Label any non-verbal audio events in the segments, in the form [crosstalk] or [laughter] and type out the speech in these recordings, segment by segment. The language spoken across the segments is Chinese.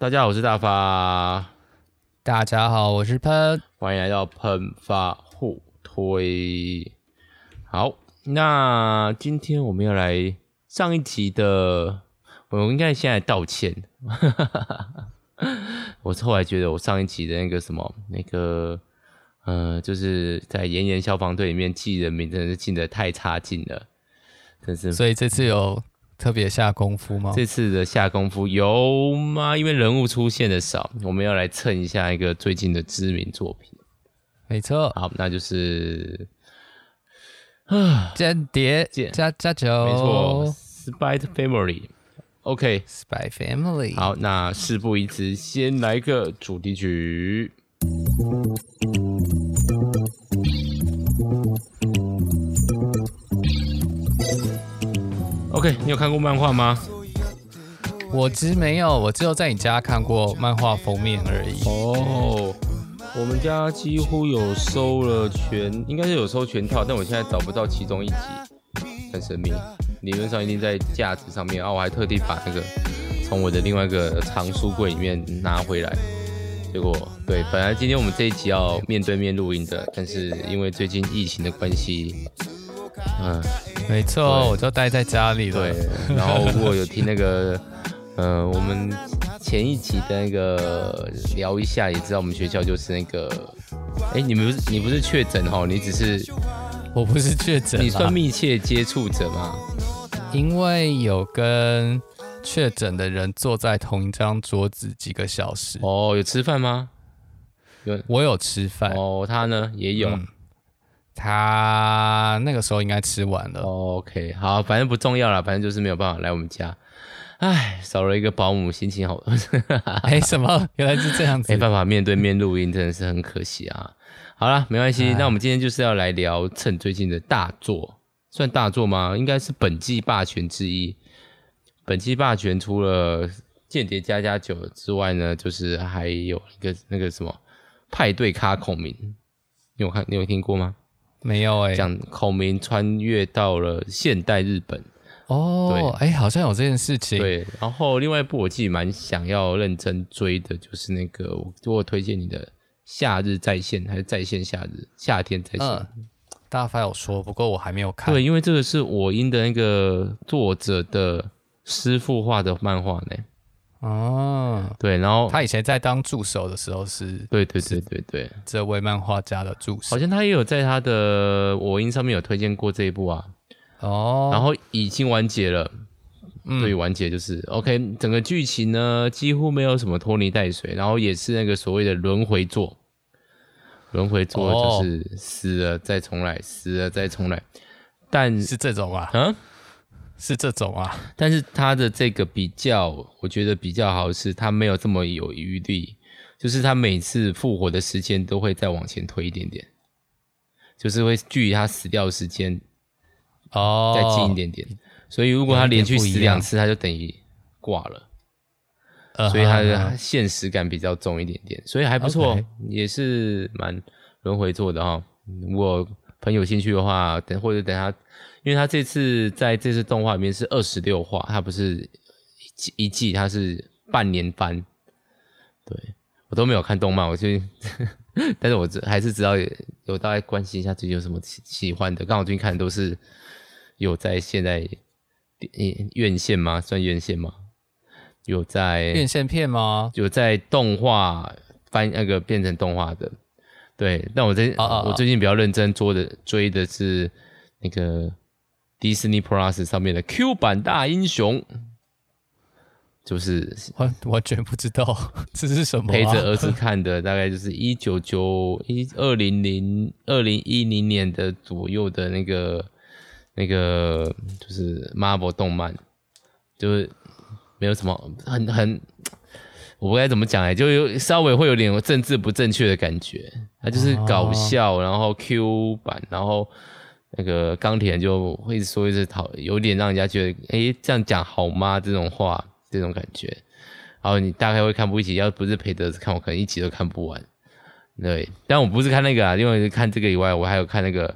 大家好，我是大发。大家好，我是喷。欢迎来到喷发互推。好，那今天我们要来上一集的，我应该先来道歉。[laughs] 我后来觉得我上一集的那个什么，那个呃，就是在炎炎消防队里面记人名，真的是记得太差劲了，真是。所以这次有。特别下功夫吗？这次的下功夫有吗？因为人物出现的少，我们要来蹭一下一个最近的知名作品。没错，好，那就是 [sighs] 啊，间谍加加酒，没错，Spy Family。OK，Spy Family。好，那事不宜迟，先来个主题曲。OK，你有看过漫画吗？我其实没有，我只有在你家看过漫画封面而已。哦，我们家几乎有收了全，应该是有收全套，但我现在找不到其中一集，很神秘。理论上一定在架子上面啊，我还特地把那个从我的另外一个藏书柜里面拿回来。结果，对，本来今天我们这一集要面对面录音的，但是因为最近疫情的关系。嗯，没错，我就待在家里了。对，然后如果有听那个，[laughs] 呃，我们前一集的那个聊一下，也知道我们学校就是那个，哎，你们不是你不是确诊哦，你只是，我不是确诊，你算密切接触者吗？因为有跟确诊的人坐在同一张桌子几个小时。哦，有吃饭吗？有，我有吃饭。哦，他呢也有。嗯他那个时候应该吃完了。OK，好，反正不重要了，反正就是没有办法来我们家。唉，少了一个保姆，心情好。[laughs] 哎，什么？原来是这样子。[laughs] 没办法面对面录音，真的是很可惜啊。好了，没关系。那我们今天就是要来聊趁最近的大作，算大作吗？应该是本季霸权之一。本季霸权除了《间谍加加酒》之外呢，就是还有一个那个什么派对咖孔明。你有看？你有听过吗？没有哎、欸，讲孔明穿越到了现代日本哦，对，哎、欸，好像有这件事情。对，然后另外一部我自己蛮想要认真追的，就是那个我我推荐你的《夏日在线》还是《在线夏日》？夏天再现。嗯，大发有说，不过我还没有看。对，因为这个是我英的那个作者的师傅画的漫画呢。哦，对，然后他以前在当助手的时候是，对对对对对，这位漫画家的助手，好像他也有在他的我音上面有推荐过这一部啊，哦，然后已经完结了，嗯，对，完结就是。OK，整个剧情呢几乎没有什么拖泥带水，然后也是那个所谓的轮回作，轮回作就是死了再重来，死了再重来，但是这种啊，嗯。是这种啊，但是他的这个比较，我觉得比较好是，他没有这么有余力，就是他每次复活的时间都会再往前推一点点，就是会距离他死掉的时间哦再近一点点，所以如果他连续死两次，他就等于挂了，所以他的现实感比较重一点点，所以还不错，也是蛮轮回做的哈。如果朋友有兴趣的话，等或者等他。因为他这次在这次动画里面是二十六话，他不是一季一季，他是半年番。对，我都没有看动漫，我就，[laughs] 但是我还是知道有，有大概关心一下最近有什么喜喜欢的。刚好最近看的都是有在现在院线吗？算院线吗？有在院线片吗？有在动画翻那个变成动画的。对，但我最、oh, oh, oh. 我最近比较认真做的追的是那个。Disney Plus 上面的 Q 版大英雄，就是完完全不知道 [laughs] 这是什么、啊。陪着儿子看的，大概就是一九九一二零零二零一零年的左右的那个那个，就是 Marvel 动漫，就是没有什么很很，我不该怎么讲哎，就有稍微会有点政治不正确的感觉。他就是搞笑，哦、然后 Q 版，然后。那个钢铁人就会一直说一直讨，有点让人家觉得，诶，这样讲好吗？这种话，这种感觉，然后你大概会看不一集，要不是陪着看，我可能一集都看不完。对，但我不是看那个啊，因为看这个以外，我还有看那个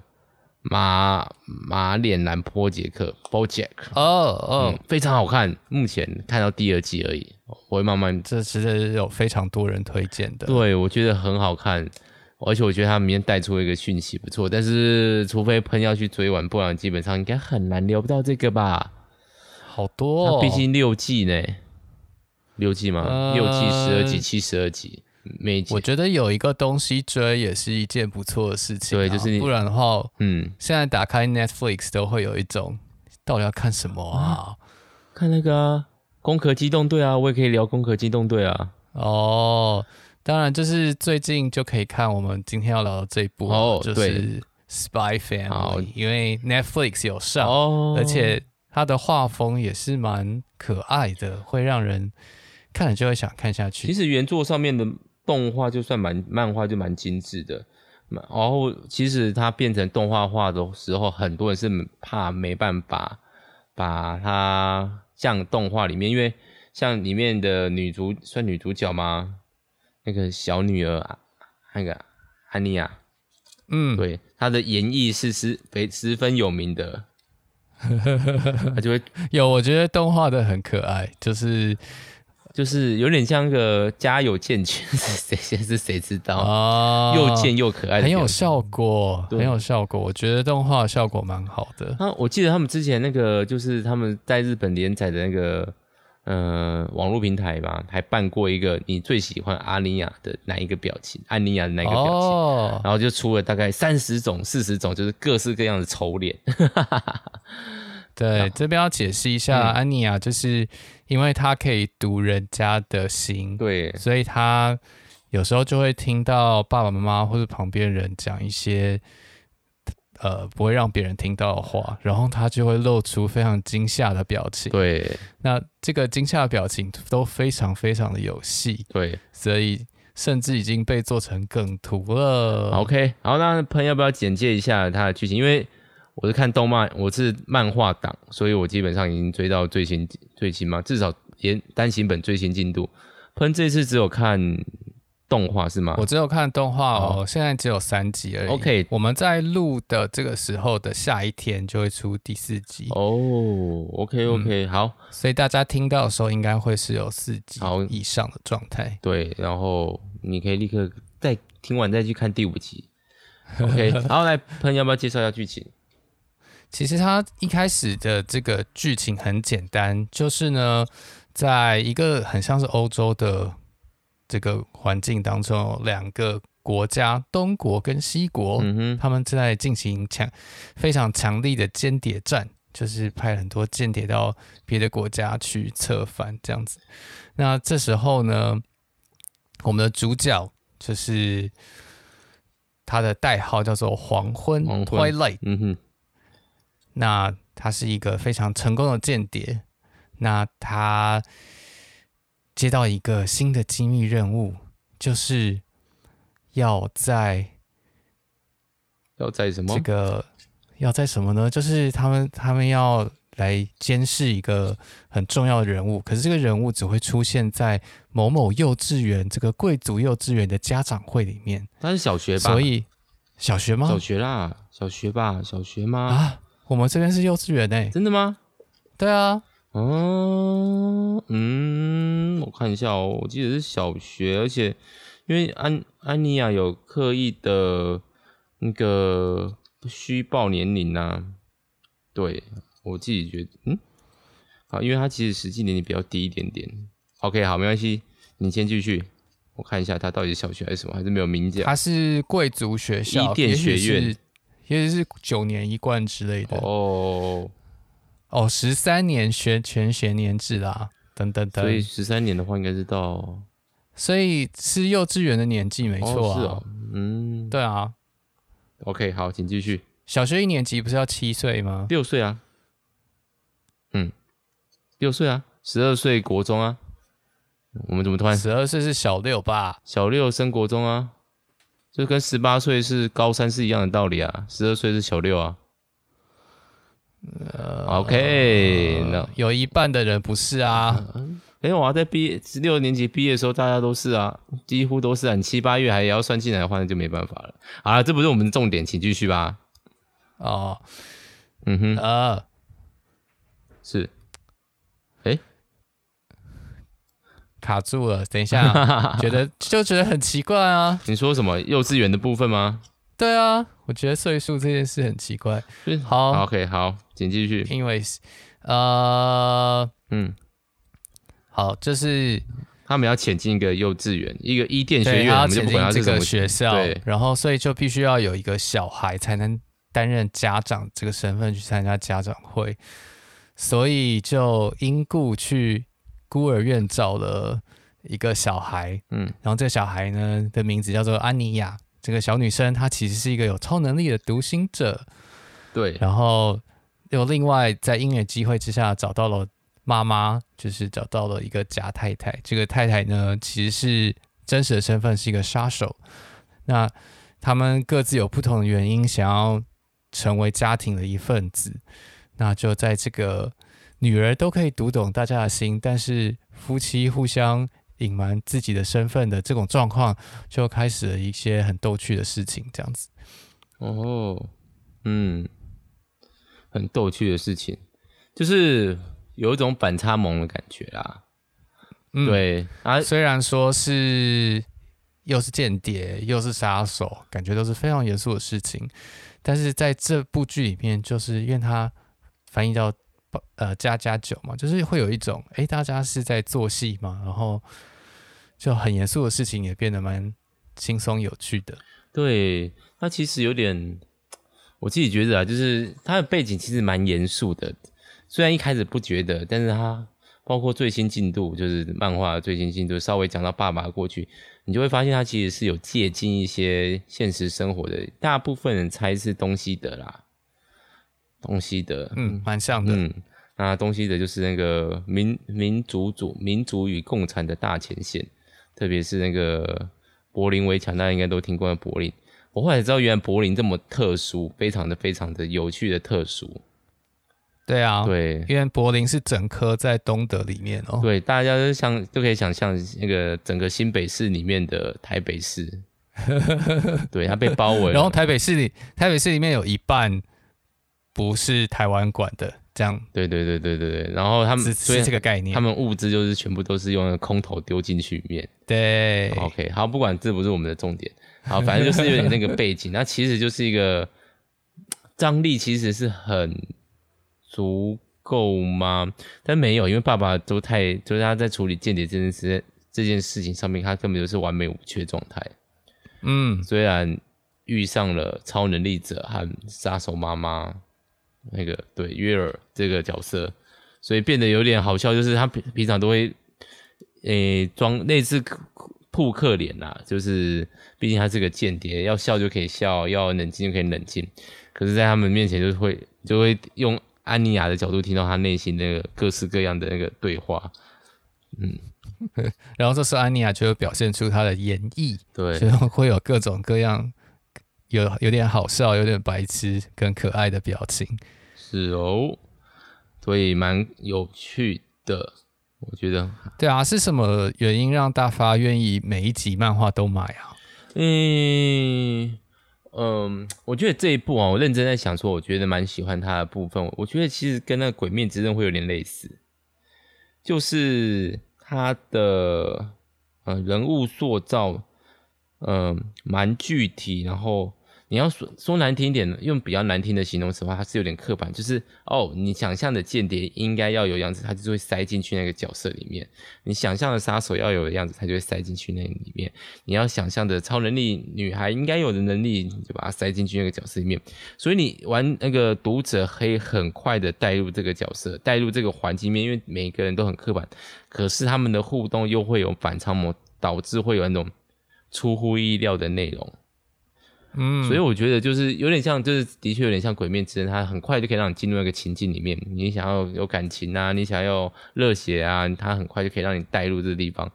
马马脸兰波杰克 （BoJack） 哦哦、嗯，非常好看。目前看到第二季而已，我会慢慢。这其实有非常多人推荐的，对，我觉得很好看，而且我觉得他明天带出一个讯息不错。但是除非喷要去追完，不然基本上应该很难聊不到这个吧？好多、哦，毕竟六季呢，六季吗？呃、六季十二集，七十二集。每我觉得有一个东西追也是一件不错的事情，啊，对，就是不然的话，嗯，现在打开 Netflix 都会有一种到底要看什么啊？啊看那个啊，《攻壳机动队》啊，我也可以聊《攻壳机动队》啊。哦，当然，就是最近就可以看我们今天要聊的这一部哦，就是《Spy Family》，因为 Netflix 有上，哦，而且它的画风也是蛮可爱的，会让人看了就会想看下去。其实原作上面的。动画就算蛮漫画就蛮精致的，然后其实它变成动画化的时候，很多人是怕没办法把它像动画里面，因为像里面的女主算女主角吗？那个小女儿那个安妮亚，嗯，对，她的演绎是十非十分有名的，[laughs] 她就会有，我觉得动画的很可爱，就是。就是有点像个家有健全是谁是谁知道啊？又贱又可爱，很有效果，很有效果。我觉得动画效果蛮好的。啊，我记得他们之前那个就是他们在日本连载的那个呃网络平台吧，还办过一个你最喜欢阿尼亚的哪一个表情？阿尼亚的哪一个表情？哦，然后就出了大概三十种、四十种，就是各式各样的丑脸。对，这边要解释一下，嗯、安妮亚就是因为她可以读人家的心，对，所以她有时候就会听到爸爸妈妈或者旁边人讲一些呃不会让别人听到的话，然后她就会露出非常惊吓的表情。对，那这个惊吓的表情都非常非常的有戏。对，所以甚至已经被做成梗图了。OK，好，那朋友要不要简介一下它的剧情？因为我是看动漫，我是漫画党，所以我基本上已经追到最新最新嘛，至少连单行本最新进度。喷这次只有看动画是吗？我只有看动画哦，哦现在只有三集而已。OK，我们在录的这个时候的下一天就会出第四集哦。OK OK，、嗯、好，所以大家听到的时候应该会是有四集以上的状态。对，然后你可以立刻再听完再去看第五集。OK，[laughs] 然后来喷要不要介绍一下剧情？其实它一开始的这个剧情很简单，就是呢，在一个很像是欧洲的这个环境当中，有两个国家，东国跟西国，嗯哼，他们正在进行强非常强力的间谍战，就是派很多间谍到别的国家去策反这样子。那这时候呢，我们的主角就是他的代号叫做黄昏 （Twilight），嗯哼。那他是一个非常成功的间谍，那他接到一个新的机密任务，就是要在要在什么？这个要在什么呢？就是他们他们要来监视一个很重要的人物，可是这个人物只会出现在某某幼稚园这个贵族幼稚园的家长会里面。他是小学吧？所以小学吗？小学啦，小学吧？小学吗？啊？我们这边是幼稚园诶，真的吗？对啊，嗯，嗯，我看一下哦，我记得是小学，而且因为安安妮亚有刻意的那个虚报年龄呐、啊，对我自己觉得，嗯，好，因为他其实实际年龄比较低一点点。OK，好，没关系，你先继续，我看一下他到底是小学还是什么，还是没有名字。他是贵族学校，伊甸学院。也许是九年一贯之类的哦哦，十三年学全学年制啦，等等等。所以十三年的话，应该是到，所以是幼稚园的年纪没错啊。哦是哦，嗯，对啊。OK，好，请继续。小学一年级不是要七岁吗？六岁啊。嗯，六岁啊，十二岁国中啊。我们怎么突然？十二岁是小六吧？小六升国中啊。就跟十八岁是高三是一样的道理啊，十二岁是小六啊。呃，OK，那、呃、有一半的人不是啊。[laughs] 哎、呃，我在毕业十六年级毕业的时候，大家都是啊，几乎都是啊。你七八月还要算进来的话，那就没办法了。好了，这不是我们的重点，请继续吧。哦，嗯哼，呃，是，哎，卡住了，等一下，[laughs] 觉得就觉得很奇怪啊。你说什么幼稚园的部分吗？对啊，我觉得岁数这件事很奇怪。好，，OK，好，请继续。因为，呃，嗯，好，就是他们要潜进一个幼稚园，一个伊甸学院，我们就不管他这个学校，对，然后所以就必须要有一个小孩才能担任家长这个身份去参加家长会，所以就因故去孤儿院找了一个小孩，嗯，然后这个小孩呢的名字叫做安妮亚。这个小女生她其实是一个有超能力的读心者，对。然后又另外在因缘机会之下找到了妈妈，就是找到了一个假太太。这个太太呢，其实是真实的身份是一个杀手。那他们各自有不同的原因，想要成为家庭的一份子。那就在这个女儿都可以读懂大家的心，但是夫妻互相。隐瞒自己的身份的这种状况，就开始了一些很逗趣的事情，这样子。哦，嗯，很逗趣的事情，就是有一种反差萌的感觉啦。嗯、对啊，虽然说是又是间谍又是杀手，感觉都是非常严肃的事情，但是在这部剧里面，就是因为它翻译到。呃，家家酒嘛，就是会有一种，哎、大家是在做戏嘛，然后就很严肃的事情也变得蛮轻松有趣的。对，它其实有点，我自己觉得啊，就是它的背景其实蛮严肃的，虽然一开始不觉得，但是它包括最新进度，就是漫画最新进度，稍微讲到爸爸过去，你就会发现它其实是有借鉴一些现实生活的，大部分人猜是东西德啦。东西德，嗯，蛮像的。嗯，那东西德就是那个民民族主民族与共产的大前线，特别是那个柏林围墙，大家应该都听过柏林。我后来才知道，原来柏林这么特殊，非常的非常的有趣的特殊。对啊，对，因为柏林是整颗在东德里面哦。对，大家都想都可以想象那个整个新北市里面的台北市，[laughs] 对，它被包围。然后台北市里，台北市里面有一半。不是台湾管的，这样。对对对对对对。然后他们是是这个概念，他们物资就是全部都是用空投丢进去里面。对。OK，好，不管这不是我们的重点，好，反正就是有点那个背景。[laughs] 那其实就是一个张力，其实是很足够吗？但没有，因为爸爸都太，就是他在处理间谍这件事这件事情上面，他根本就是完美无缺状态。嗯，虽然遇上了超能力者和杀手妈妈。那个对约尔这个角色，所以变得有点好笑，就是他平平常都会诶装类似扑克脸呐，就是毕竟他是个间谍，要笑就可以笑，要冷静就可以冷静，可是，在他们面前就会就会用安妮亚的角度听到他内心那个各式各样的那个对话，嗯，[laughs] 然后这时候安妮亚就会表现出她的演绎，对，就会有各种各样。有有点好笑，有点白痴，跟可爱的表情，是哦，所以蛮有趣的，我觉得。对啊，是什么原因让大发愿意每一集漫画都买啊？嗯嗯，我觉得这一部啊，我认真在想说，我觉得蛮喜欢它的部分。我觉得其实跟那个《鬼面之刃》会有点类似，就是它的呃人物塑造，嗯，蛮具体，然后。你要说说难听一点，用比较难听的形容词的话，它是有点刻板，就是哦，你想象的间谍应该要有样子，它就会塞进去那个角色里面；你想象的杀手要有的样子，它就会塞进去那里面；你要想象的超能力女孩应该有的能力，你就把它塞进去那个角色里面。所以你玩那个读者可以很快的带入这个角色，带入这个环境面，因为每个人都很刻板，可是他们的互动又会有反差萌，导致会有那种出乎意料的内容。嗯，所以我觉得就是有点像，就是的确有点像《鬼灭之刃》，它很快就可以让你进入那个情境里面。你想要有感情啊，你想要热血啊，它很快就可以让你带入这个地方。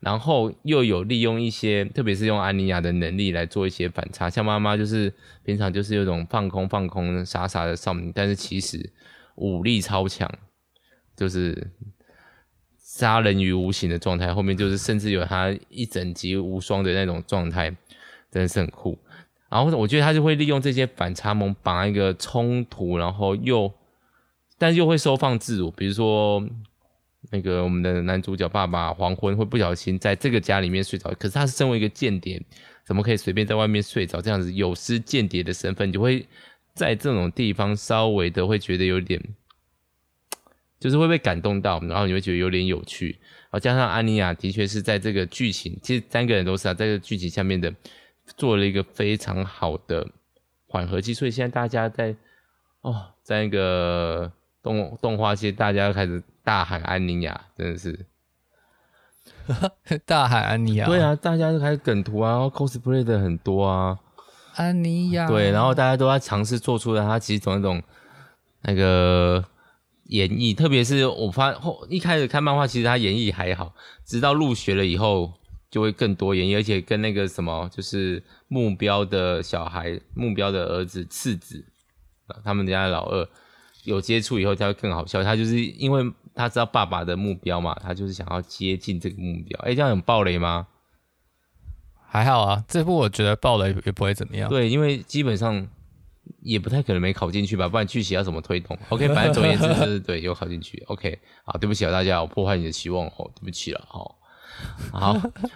然后又有利用一些，特别是用安妮亚的能力来做一些反差。像妈妈就是平常就是有种放空放空、傻傻的少女，但是其实武力超强，就是杀人于无形的状态。后面就是甚至有她一整集无双的那种状态，真的是很酷。然后我觉得他就会利用这些反差萌绑一个冲突，然后又，但是又会收放自如。比如说那个我们的男主角爸爸黄昏会不小心在这个家里面睡着，可是他是身为一个间谍，怎么可以随便在外面睡着？这样子有失间谍的身份，就会在这种地方稍微的会觉得有点。就是会被感动到，然后你会觉得有点有趣，然后加上安妮亚的确是在这个剧情，其实三个人都是啊，在这个剧情下面的做了一个非常好的缓和剂，所以现在大家在哦，在那个动动画界，大家开始大喊安妮亚，真的是。[laughs] 大喊安妮亚，对啊，大家都开始梗图啊，然后 cosplay 的很多啊，安妮亚，对，然后大家都在尝试做出来他其实种那种那个。演绎，特别是我发后一开始看漫画，其实他演绎还好，直到入学了以后，就会更多演绎，而且跟那个什么，就是目标的小孩，目标的儿子次子，他们家的老二有接触以后，他会更好笑。他就是因为他知道爸爸的目标嘛，他就是想要接近这个目标。哎、欸，这样很暴雷吗？还好啊，这部我觉得爆雷也不会怎么样。对，因为基本上。也不太可能没考进去吧，不然剧情要怎么推动？[laughs] OK，反正总而言之就是对，有考进去。OK，好，对不起啊，大家，我破坏你的期望哦，对不起了，好，[laughs] 好，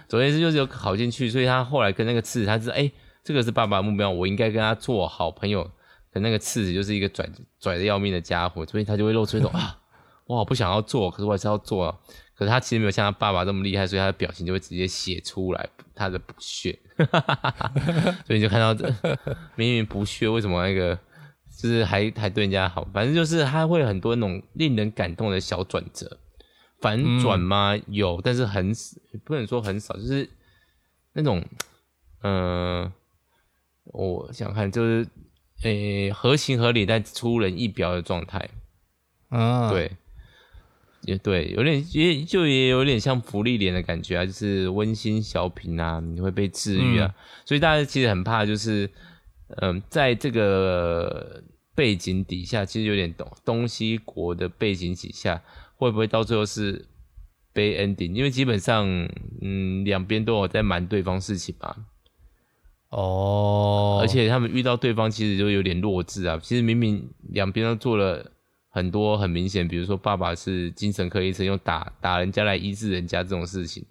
总而言之就是有考进去，所以他后来跟那个次子，他是哎、欸，这个是爸爸的目标，我应该跟他做好朋友。可那个次子就是一个拽拽的要命的家伙，所以他就会露出一种 [laughs] 啊，我好不想要做，可是我还是要做。啊。可是他其实没有像他爸爸这么厉害，所以他的表情就会直接写出来他的不屑，[laughs] 所以你就看到这明明不屑，为什么那个就是还还对人家好？反正就是他会有很多那种令人感动的小转折，反转吗？嗯、有，但是很不能说很少，就是那种嗯、呃，我想看就是诶、欸、合情合理但出人意表的状态，啊，对。也对，有点也就也有点像福利脸的感觉啊，就是温馨小品啊，你会被治愈啊，嗯、所以大家其实很怕，就是嗯、呃，在这个背景底下，其实有点东东西国的背景底下，会不会到最后是 bad ending？因为基本上，嗯，两边都有在瞒对方事情嘛。哦，而且他们遇到对方，其实就有点弱智啊。其实明明两边都做了。很多很明显，比如说爸爸是精神科医生，用打打人家来医治人家这种事情，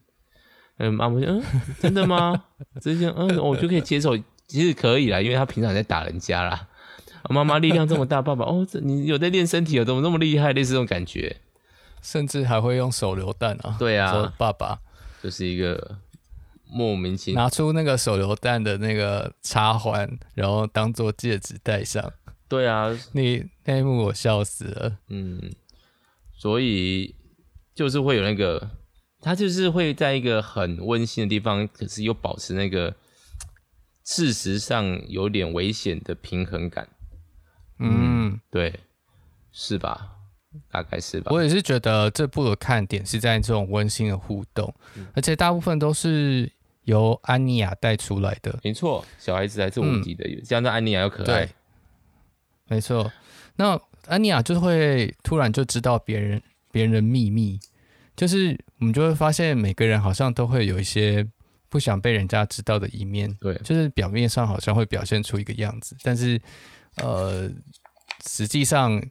嗯，妈妈说，嗯，真的吗？这些，嗯，我就可以接受，其实可以啦，因为他平常在打人家啦。妈妈力量这么大，爸爸，哦，这你有在练身体，哦怎么那么厉害？类似这种感觉，甚至还会用手榴弹啊。对啊，爸爸就是一个莫名其妙拿出那个手榴弹的那个插环，然后当做戒指戴上。对啊，那那一幕我笑死了。嗯，所以就是会有那个，他就是会在一个很温馨的地方，可是又保持那个事实上有点危险的平衡感。嗯，嗯，对，是吧？大概是吧。我也是觉得这部的看点是在这种温馨的互动，嗯、而且大部分都是由安妮亚带出来的。没错，小孩子还是无敌的，嗯、这样的安妮亚又可爱。没错，那安妮亚就会突然就知道别人别人的秘密，就是我们就会发现每个人好像都会有一些不想被人家知道的一面，对，就是表面上好像会表现出一个样子，但是呃，实际上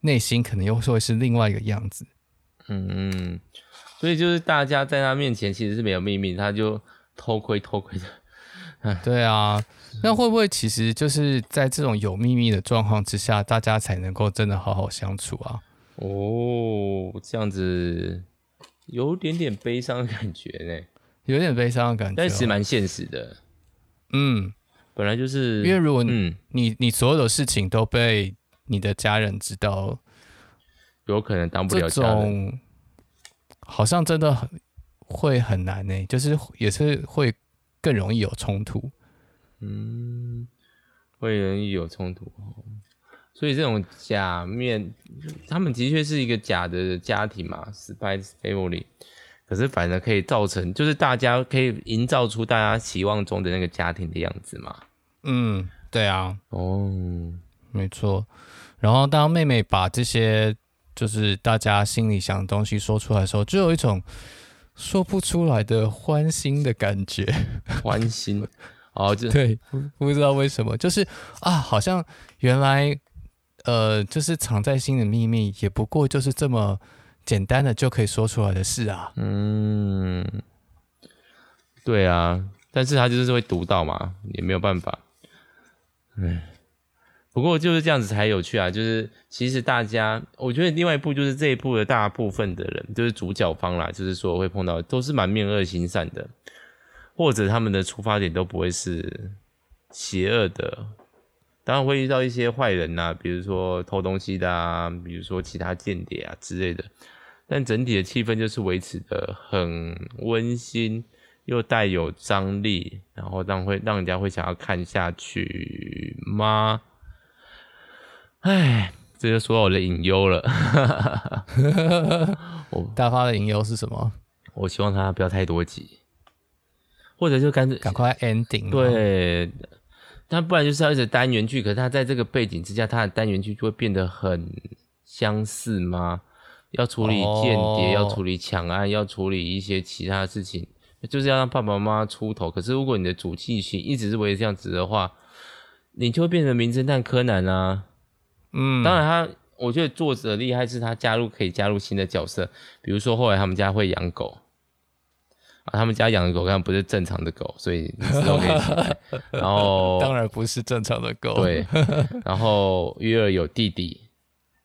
内心可能又会是另外一个样子。嗯，所以就是大家在他面前其实是没有秘密，他就偷窥偷窥的，对啊。那会不会其实就是在这种有秘密的状况之下，大家才能够真的好好相处啊？哦，这样子有点点悲伤的感觉呢，有点悲伤的感觉，但是蛮现实的。嗯，本来就是因为如果你、嗯、你你所有的事情都被你的家人知道，有可能当不了家人，好像真的很会很难呢，就是也是会更容易有冲突。嗯，会容易有冲突，所以这种假面，他们的确是一个假的家庭嘛，Spy Family，可是反而可以造成，就是大家可以营造出大家期望中的那个家庭的样子嘛。嗯，对啊，哦，没错。然后当妹妹把这些就是大家心里想的东西说出来的时候，就有一种说不出来的欢欣的感觉，欢欣。[laughs] 哦，就对，不不知道为什么，就是啊，好像原来呃，就是藏在心的秘密，也不过就是这么简单的就可以说出来的事啊。嗯，对啊，但是他就是会读到嘛，也没有办法。嗯，不过就是这样子才有趣啊。就是其实大家，我觉得另外一部就是这一部的大部分的人，就是主角方啦，就是说会碰到都是满面恶心善的。或者他们的出发点都不会是邪恶的，当然会遇到一些坏人呐、啊，比如说偷东西的啊，比如说其他间谍啊之类的。但整体的气氛就是维持的很温馨，又带有张力，然后让会让人家会想要看下去吗？唉，这就说到我的隐忧了。[laughs] 我大发的隐忧是什么？我希望他不要太多集。或者就干脆赶快 ending，对，那不然就是要一直单元剧，可是他在这个背景之下，他的单元剧就会变得很相似吗？要处理间谍，要处理抢案，要处理一些其他事情，就是要让爸爸妈妈出头。可是如果你的主剧情一直是为了这样子的话，你就会变成名侦探柯南啊。嗯，当然他，我觉得作者厉害是他加入可以加入新的角色，比如说后来他们家会养狗。啊他们家养的狗，当然不是正常的狗，所以你知道可以。然后 [laughs] 当然不是正常的狗。对。[laughs] 然后约尔有弟弟，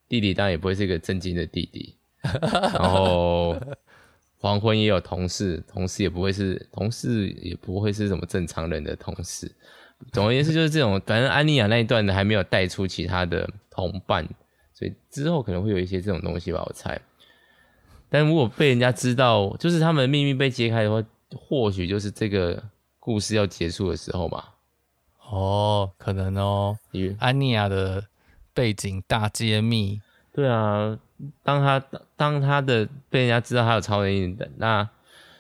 弟弟当然也不会是一个正经的弟弟。然后黄昏也有同事，同事也不会是同事，也不会是什么正常人的同事。总而言之，就是这种。反正安妮亚那一段的还没有带出其他的同伴，所以之后可能会有一些这种东西吧，我猜。但如果被人家知道，就是他们的秘密被揭开的话，或许就是这个故事要结束的时候吧。哦，可能哦。安妮亚的背景大揭秘。对啊，当他当他的被人家知道他有超能力的，那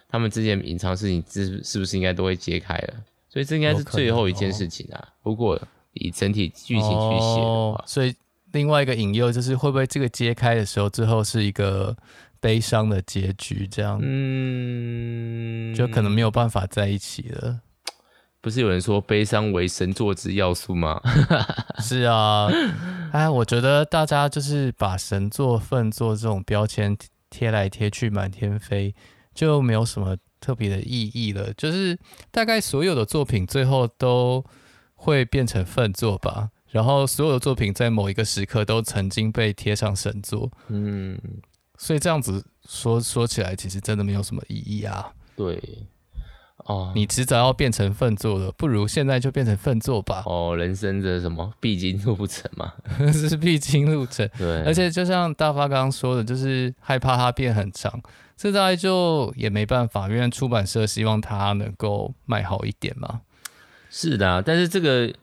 他们之前隐藏事情是是不是应该都会揭开了？所以这应该是最后一件事情啊。如果以整体剧情去写的话，哦，所以另外一个引诱就是会不会这个揭开的时候，最后是一个。悲伤的结局，这样，嗯，就可能没有办法在一起了。不是有人说悲伤为神作之要素吗？[laughs] 是啊，哎，我觉得大家就是把神作、粪作这种标签贴来贴去，满天飞，就没有什么特别的意义了。就是大概所有的作品最后都会变成粪作吧，然后所有的作品在某一个时刻都曾经被贴上神作，嗯。所以这样子说说起来，其实真的没有什么意义啊。对，哦，你迟早要变成粪作的，不如现在就变成粪作吧。哦，人生的什么必经路程嘛，这 [laughs] 是必经路程。对，而且就像大发刚刚说的，就是害怕它变很长，这大概就也没办法，因为出版社希望它能够卖好一点嘛。是的啊，但是这个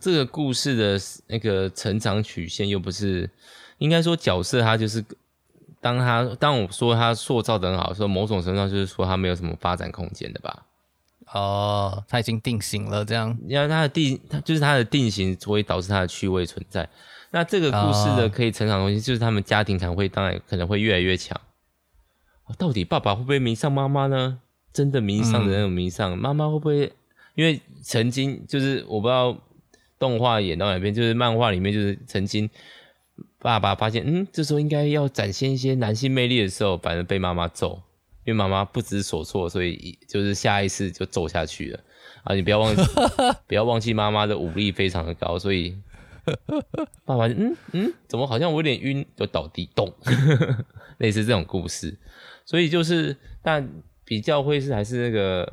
这个故事的那个成长曲线又不是，应该说角色他就是。当他当我说他塑造的很好，说某种程度上就是说他没有什么发展空间的吧？哦，他已经定型了，这样，因为他的定，他就是他的定型，所以导致他的趣味存在。那这个故事的可以成长的东西，就是他们家庭才会，当然可能会越来越强。到底爸爸会不会迷上妈妈呢？真的迷上的那种迷上，妈、嗯、妈会不会？因为曾经就是我不知道动画演到哪边，就是漫画里面就是曾经。爸爸发现，嗯，这时候应该要展现一些男性魅力的时候，反而被妈妈揍，因为妈妈不知所措，所以就是下意识就揍下去了。啊，你不要忘记，[laughs] 不要忘记妈妈的武力非常的高，所以 [laughs] 爸爸，嗯嗯，怎么好像我有点晕，就倒地动，[laughs] 类似这种故事。所以就是，但比较会是还是那个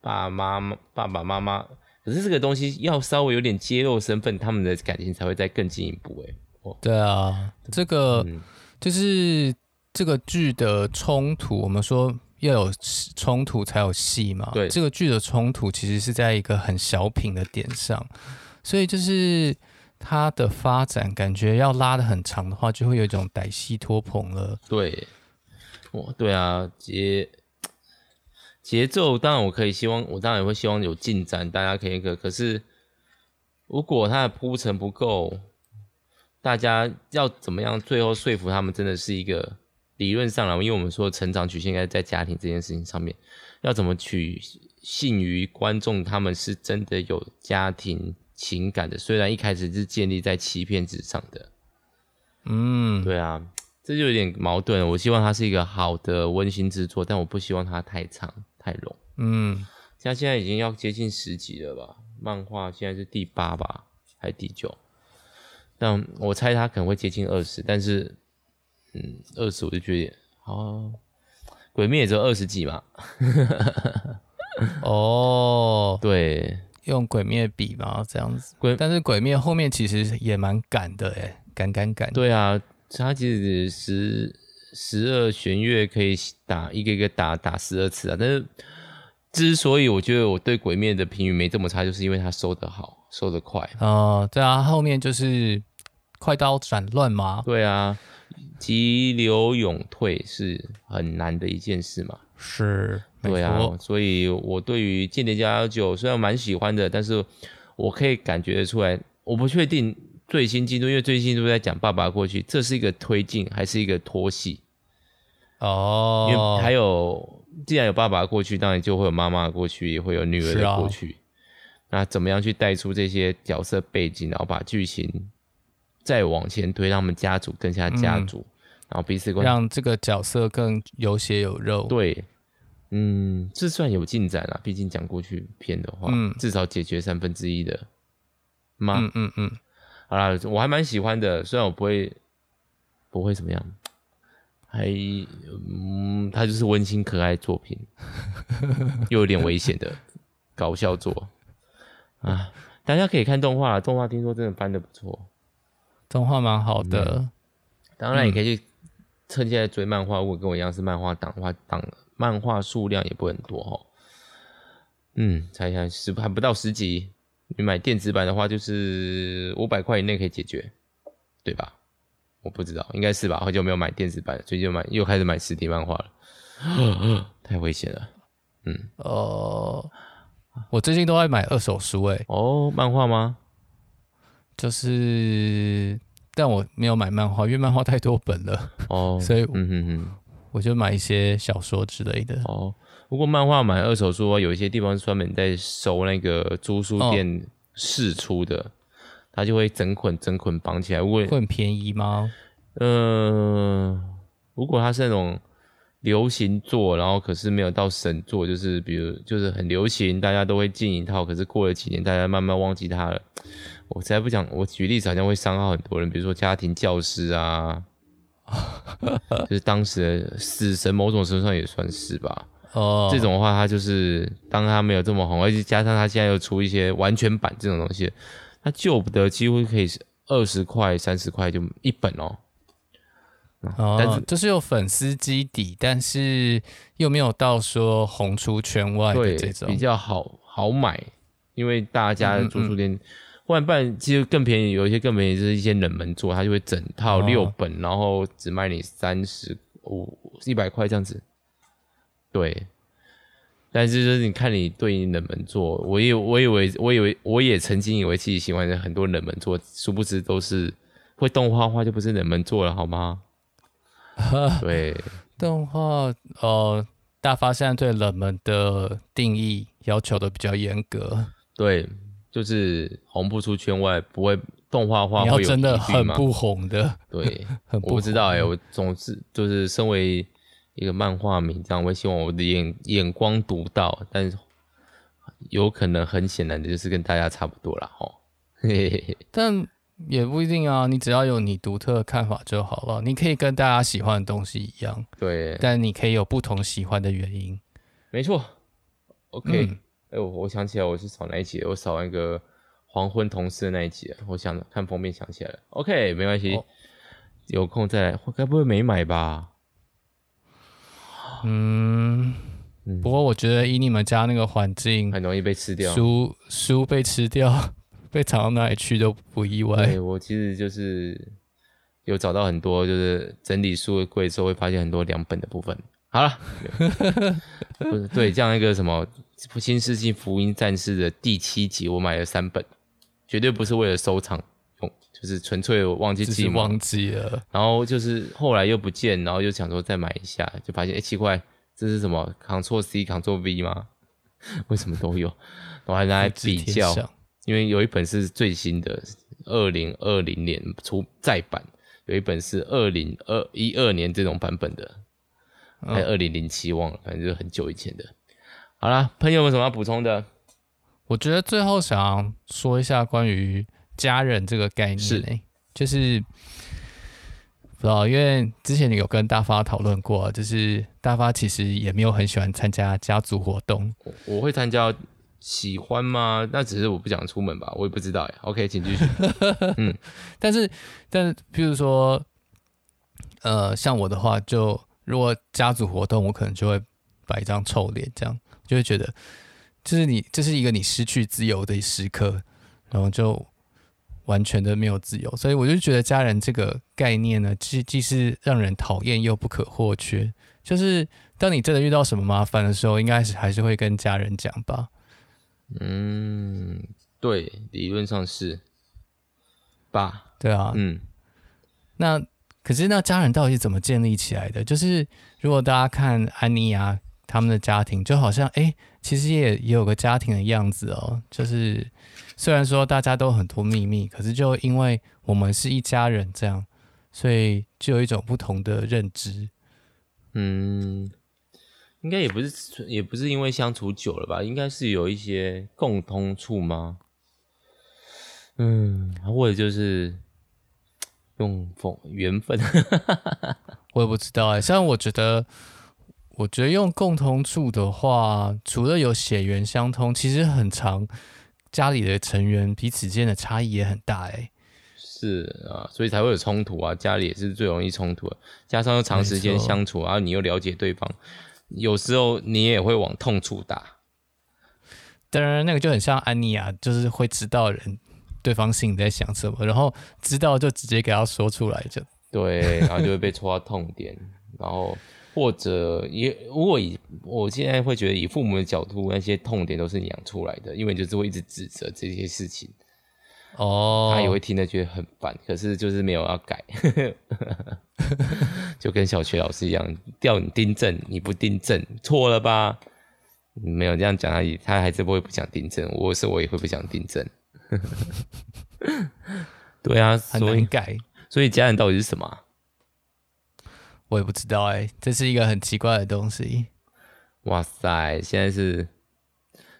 爸妈妈、爸爸妈妈，可是这个东西要稍微有点揭露身份，他们的感情才会再更进一步，诶。对啊，这个、嗯、就是这个剧的冲突。我们说要有冲突才有戏嘛。对，这个剧的冲突其实是在一个很小品的点上，所以就是它的发展感觉要拉得很长的话，就会有一种歹戏拖棚了。对，哦，对啊，节节奏当然我可以希望，我当然也会希望有进展，大家可以可可是如果它的铺陈不够。大家要怎么样？最后说服他们，真的是一个理论上来，因为我们说成长曲线应该在家庭这件事情上面，要怎么取信于观众，他们是真的有家庭情感的，虽然一开始是建立在欺骗之上的。嗯，对啊，这就有点矛盾。我希望它是一个好的温馨之作，但我不希望它太长太冗。嗯，像现在已经要接近十集了吧？漫画现在是第八吧，还是第九？但我猜它可能会接近二十，但是。嗯，二十我就觉得，哦，鬼灭也只有二十几嘛。[laughs] 哦，对，用鬼灭比嘛，这样子。鬼，但是鬼灭后面其实也蛮赶的，哎，赶赶赶。对啊，他其实十十二弦乐可以打一个一个打打十二次啊。但是之所以我觉得我对鬼灭的评语没这么差，就是因为他收得好，收得快。哦，对啊，后面就是快刀斩乱麻。对啊。急流勇退是很难的一件事嘛？是，对啊，所以我对于《间谍家家酒》虽然蛮喜欢的，但是我可以感觉得出来，我不确定最新进度，因为最新进度在讲爸爸过去，这是一个推进还是一个拖戏？哦，因为还有，既然有爸爸过去，当然就会有妈妈过去，也会有女儿的过去。啊、那怎么样去带出这些角色背景，然后把剧情？再往前推，让我们家族更加家族，嗯、然后彼此关让这个角色更有血有肉。对，嗯，这算有进展了。毕竟讲过去片的话，嗯，至少解决三分之一的吗？嗯嗯嗯。好啦，我还蛮喜欢的，虽然我不会不会怎么样，还嗯，它就是温馨可爱作品，又有点危险的 [laughs] 搞笑作啊！大家可以看动画，动画听说真的翻的不错。动画蛮好的，嗯，当然也可以去趁现在追漫画。如果跟我一样是漫画党的话，党漫画数量也不很多哦。嗯，猜一下，十还不到十集。你买电子版的话，就是五百块以内可以解决，对吧？我不知道，应该是吧。好久没有买电子版，最近买又开始买实体漫画了，太危险了。嗯，哦，我最近都在买二手书，诶。哦，漫画吗？就是。但我没有买漫画，因为漫画太多本了哦，[laughs] 所以嗯哼哼，我就买一些小说之类的哦。不过漫画买二手书，有一些地方是专门在收那个租书店试出的，他、哦、就会整捆整捆绑起来。会会很便宜吗？嗯、呃，如果它是那种流行作，然后可是没有到神作，就是比如就是很流行，大家都会进一套，可是过了几年，大家慢慢忘记它了。我才不讲，我举例子好像会伤害很多人，比如说家庭教师啊，[laughs] 就是当时的死神，某种程度上也算是吧。哦，这种的话，他就是当他没有这么红，而且加上他现在又出一些完全版这种东西，他救不得，几乎可以是二十块、三十块就一本哦。哦，但是就是有粉丝基底，但是又没有到说红出圈外的这种，比较好好买，因为大家的租书店。嗯嗯换不然其实更便宜，有一些更便宜，就是一些冷门作，它就会整套六本，哦、然后只卖你三十五、一百块这样子。对，但是就是你看你对应冷门作，我以我以为我以为我也曾经以为自己喜欢的很多冷门作，殊不知都是会动画化就不是冷门作了，好吗？[laughs] 对，动画呃，大发现在对冷门的定义要求的比较严格，对。就是红不出圈外，不会动画化会有，真的很不红的。对，[laughs] 很不。我不知道哎、欸，我总是就是身为一个漫画迷，这样我希望我的眼眼光独到，但是有可能很显然的就是跟大家差不多啦。齁。嘿嘿嘿。但也不一定啊，你只要有你独特的看法就好了。你可以跟大家喜欢的东西一样，对，但你可以有不同喜欢的原因。没错。OK。嗯哎，我我想起来，我是扫哪一集？我扫那个黄昏同事的那一集。我想看封面，想起来了。OK，没关系，哦、有空再来。我该不会没买吧？嗯，嗯，不过我觉得以你们家那个环境，很容易被吃掉。书书被吃掉，被藏到哪里去都不意外。对，我其实就是有找到很多，就是整理书的柜之后会发现很多两本的部分。好了，[laughs] 不是对，这样一个什么？《新世纪福音战士》的第七集，我买了三本，绝对不是为了收藏用，就就是纯粹忘记寄，忘记了。然后就是后来又不见，然后又想说再买一下，就发现哎、欸、奇怪，这是什么？Ctrl C Ctrl V 吗？[laughs] 为什么都有？我还拿来比较，因为有一本是最新的，二零二零年出再版，有一本是二零二一二年这种版本的，还有二零零七忘了，反正就是很久以前的。好啦，朋友们有什么要补充的？我觉得最后想说一下关于家人这个概念，是就是不知道，因为之前你有跟大发讨论过，就是大发其实也没有很喜欢参加家族活动。我，我会参加，喜欢吗？那只是我不想出门吧，我也不知道哎。OK，请继续。[laughs] 嗯，但是但是，譬如说，呃，像我的话，就如果家族活动，我可能就会摆一张臭脸，这样就会觉得。就是你，这是一个你失去自由的时刻，然后就完全的没有自由，所以我就觉得家人这个概念呢，既既是让人讨厌又不可或缺。就是当你真的遇到什么麻烦的时候，应该是还是会跟家人讲吧。嗯，对，理论上是吧？对啊，嗯。那可是那家人到底是怎么建立起来的？就是如果大家看安妮啊。他们的家庭就好像哎、欸，其实也也有个家庭的样子哦。就是虽然说大家都很多秘密，可是就因为我们是一家人这样，所以就有一种不同的认知。嗯，应该也不是，也不是因为相处久了吧？应该是有一些共通处吗？嗯，或者就是用风缘分，[laughs] 我也不知道哎。虽然我觉得。我觉得用共同处的话，除了有血缘相通，其实很长家里的成员彼此间的差异也很大哎。是啊，所以才会有冲突啊，家里也是最容易冲突的，加上又长时间相处，然后你又了解对方，有时候你也会往痛处打。当然，那个就很像安妮亚，就是会知道人对方心里在想什么，然后知道就直接给他说出来就，就对，然后就会被戳到痛点，然后。或者也，如果以我现在会觉得，以父母的角度，那些痛点都是你养出来的，因为就是会一直指责这些事情。哦，他也会听得觉得很烦，可是就是没有要改，[laughs] 就跟小学老师一样，叫你订正，你不订正，错了吧？没有这样讲而已，他还是不会不想订正。我是我也会不想订正。[laughs] 对啊，所以改。所以家人到底是什么？我也不知道哎、欸，这是一个很奇怪的东西。哇塞，现在是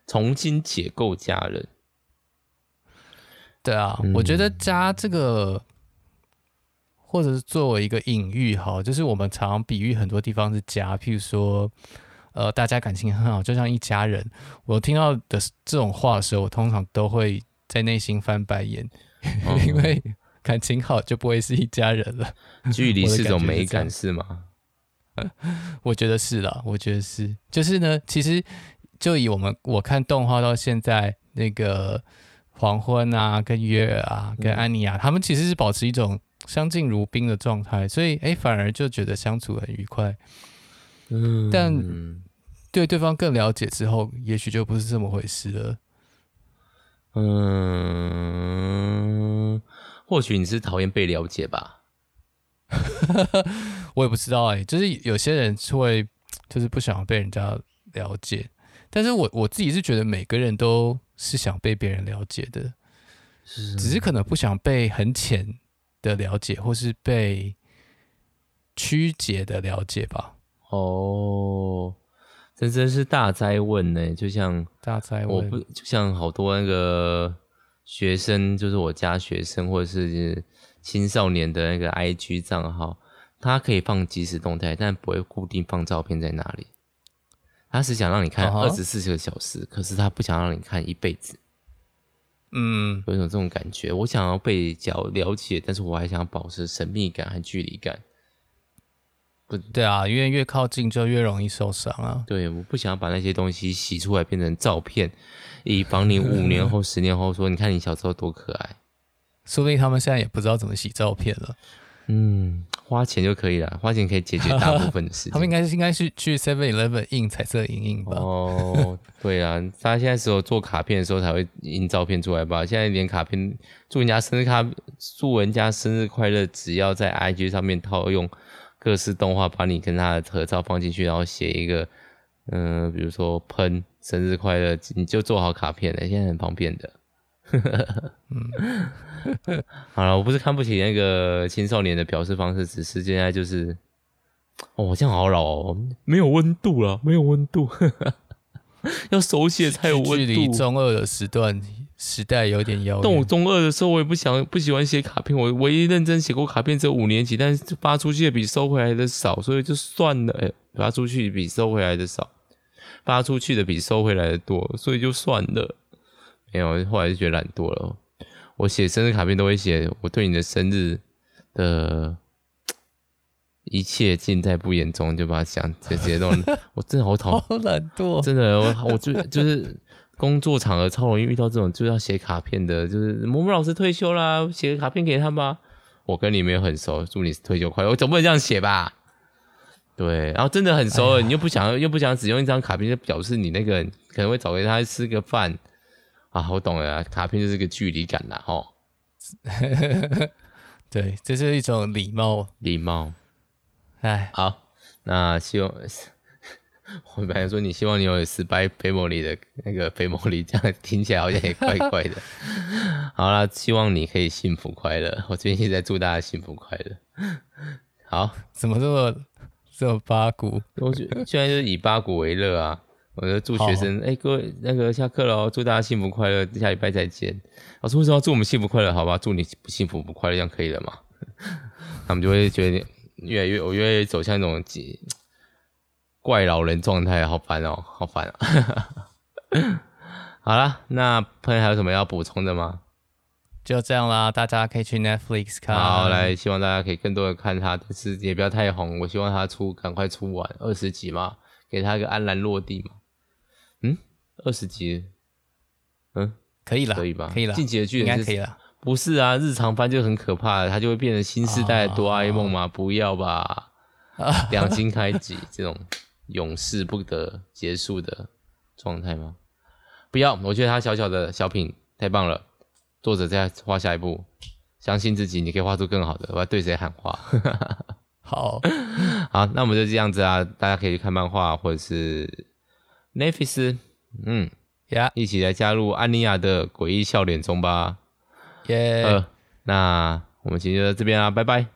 重新解构家人。对啊，嗯、我觉得家这个，或者是作为一个隐喻哈，就是我们常常比喻很多地方是家，譬如说，呃，大家感情很好，就像一家人。我听到的这种话的时候，我通常都会在内心翻白眼，[laughs] 哦、因为。感情好就不会是一家人了。[laughs] 距离是种美感是吗？我觉得是啦，我觉得是。就是呢，其实就以我们我看动画到现在，那个黄昏啊，跟月儿啊，跟安妮亚，嗯、他们其实是保持一种相敬如宾的状态，所以哎、欸，反而就觉得相处很愉快。嗯，但对对方更了解之后，也许就不是这么回事了。嗯。或许你是讨厌被了解吧，[laughs] 我也不知道哎、欸，就是有些人是会就是不想被人家了解，但是我我自己是觉得每个人都是想被别人了解的，是只是可能不想被很浅的了解，或是被曲解的了解吧。哦，这真是大灾问呢、欸，就像大灾问，我不就像好多那个。学生就是我家学生，或者是青少年的那个 IG 账号，他可以放即时动态，但不会固定放照片在那里。他是想让你看二十四个小时，uh huh. 可是他不想让你看一辈子。嗯，有一种这种感觉，我想要被了了解，但是我还想要保持神秘感和距离感。不对啊，因为越靠近就越容易受伤啊。对，我不想要把那些东西洗出来变成照片。以防你五年后、[laughs] 十年后说，你看你小时候多可爱，说不定他们现在也不知道怎么洗照片了。嗯，花钱就可以了，花钱可以解决大部分的事情。[laughs] 他们应该是应该是去 Seven Eleven 印彩色影印吧？哦，对啊，他现在只有做卡片的时候才会印照片出来吧？现在连卡片祝人家生日卡，祝人家生日快乐，只要在 IG 上面套用各式动画，把你跟他的合照放进去，然后写一个，嗯、呃，比如说喷生日快乐，你就做好卡片了。现在很方便的。嗯，[laughs] 好了，我不是看不起那个青少年的表示方式，只是现在就是，哦，这样好老哦，没有温度了，没有温度。[laughs] 要手写才有温度。距离中二的时段时代有点遥远。但我中二的时候，我也不想不喜欢写卡片。我唯一认真写过卡片只有五年级，但是发出去的比收回来的少，所以就算了。哎、欸，发出去比收回来的少，发出去的比收回来的多，所以就算了。没有，后来就觉得懒惰了。我写生日卡片都会写我对你的生日的。一切尽在不言中，就把它想这些东西。我真的好讨厌，[laughs] 好懒惰。真的，我我就就是工作场合超容易遇到这种就要写卡片的，就是某某老师退休啦，写个卡片给他吧。我跟你没有很熟，祝你退休快乐。我总不能这样写吧？对，然后真的很熟了，哎、你又不想又不想只用一张卡片，就表示你那个可能会找给他吃个饭啊。我懂了，卡片就是个距离感啦，齁。[laughs] 对，这是一种礼貌，礼貌。哎，好，那希望 [laughs] 我本来说你希望你有失败 family 的那个 family，这样听起来好像也怪怪的。好啦，希望你可以幸福快乐。我最近一直在祝大家幸福快乐。好，怎么这么这么八股？我觉得现在就是以八股为乐啊！我就祝学生，哎、欸，各位那个下课喽，祝大家幸福快乐，下礼拜再见。老师为什么要祝我们幸福快乐？好吧，祝你不幸福不快乐，这样可以了吗？[laughs] 他们就会觉得。越来越，我越来越走向那种怪老人状态，好烦哦，好烦啊！[laughs] 好了，那朋友还有什么要补充的吗？就这样啦，大家可以去 Netflix 看。好，来，希望大家可以更多的看他，但是也不要太红。我希望他出，赶快出完二十集嘛，给他一个安然落地嘛。嗯，二十集，嗯，可以了，可以吧？可以了，进击的巨人应该可以了。不是啊，日常番就很可怕，它就会变成新时代的哆啦 A 梦吗？Oh. 不要吧，两星开集这种永世不得结束的状态吗？不要，我觉得他小小的小品太棒了。作者再画下一步，相信自己，你可以画出更好的。我要对谁喊话？[laughs] 好 [laughs] 好，那我们就这样子啊，大家可以去看漫画或者是 Netflix，嗯呀.一起来加入安妮亚的诡异笑脸中吧。耶，呃，那我们今天就到这边啦，拜拜，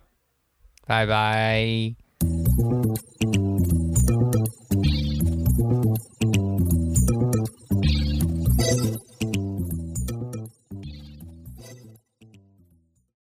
拜拜。